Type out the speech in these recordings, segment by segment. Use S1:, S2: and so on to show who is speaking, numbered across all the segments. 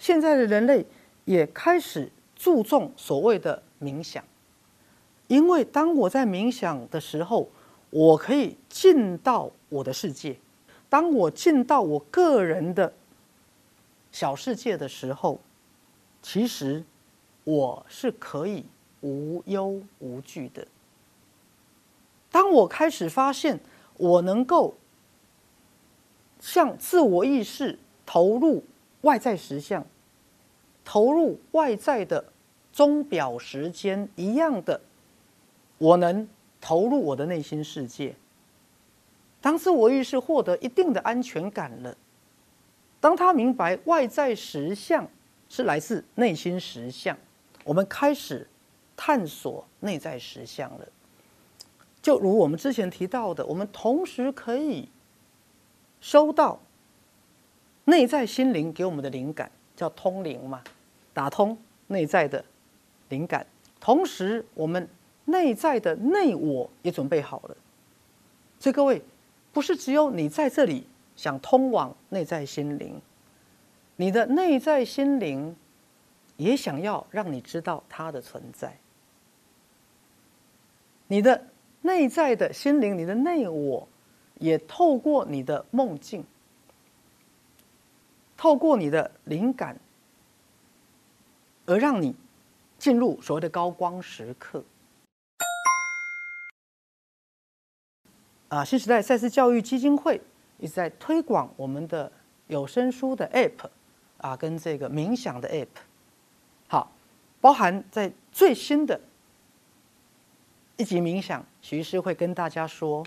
S1: 现在的人类也开始注重所谓的冥想，因为当我在冥想的时候，我可以进到我的世界。当我进到我个人的小世界的时候，其实我是可以无忧无惧的。当我开始发现我能够向自我意识投入外在实相，投入外在的钟表时间一样的，我能投入我的内心世界。当自我意识获得一定的安全感了，当他明白外在实相是来自内心实相，我们开始探索内在实相了。就如我们之前提到的，我们同时可以收到内在心灵给我们的灵感，叫通灵嘛，打通内在的灵感。同时，我们内在的内我也准备好了。所以各位。不是只有你在这里想通往内在心灵，你的内在心灵也想要让你知道它的存在。你的内在的心灵，你的内我，也透过你的梦境，透过你的灵感，而让你进入所谓的高光时刻。啊，新时代赛事教育基金会一直在推广我们的有声书的 App，啊，跟这个冥想的 App，好，包含在最新的一集冥想，徐医师会跟大家说，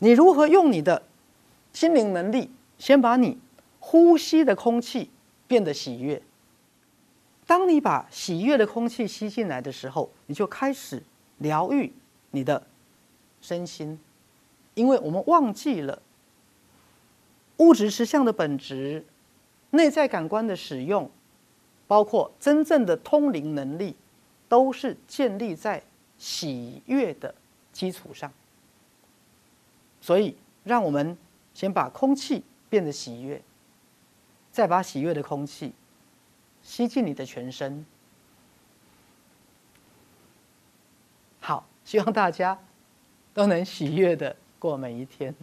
S1: 你如何用你的心灵能力，先把你呼吸的空气变得喜悦。当你把喜悦的空气吸进来的时候，你就开始疗愈你的身心。因为我们忘记了物质实相的本质，内在感官的使用，包括真正的通灵能力，都是建立在喜悦的基础上。所以，让我们先把空气变得喜悦，再把喜悦的空气吸进你的全身。好，希望大家都能喜悦的过每一天。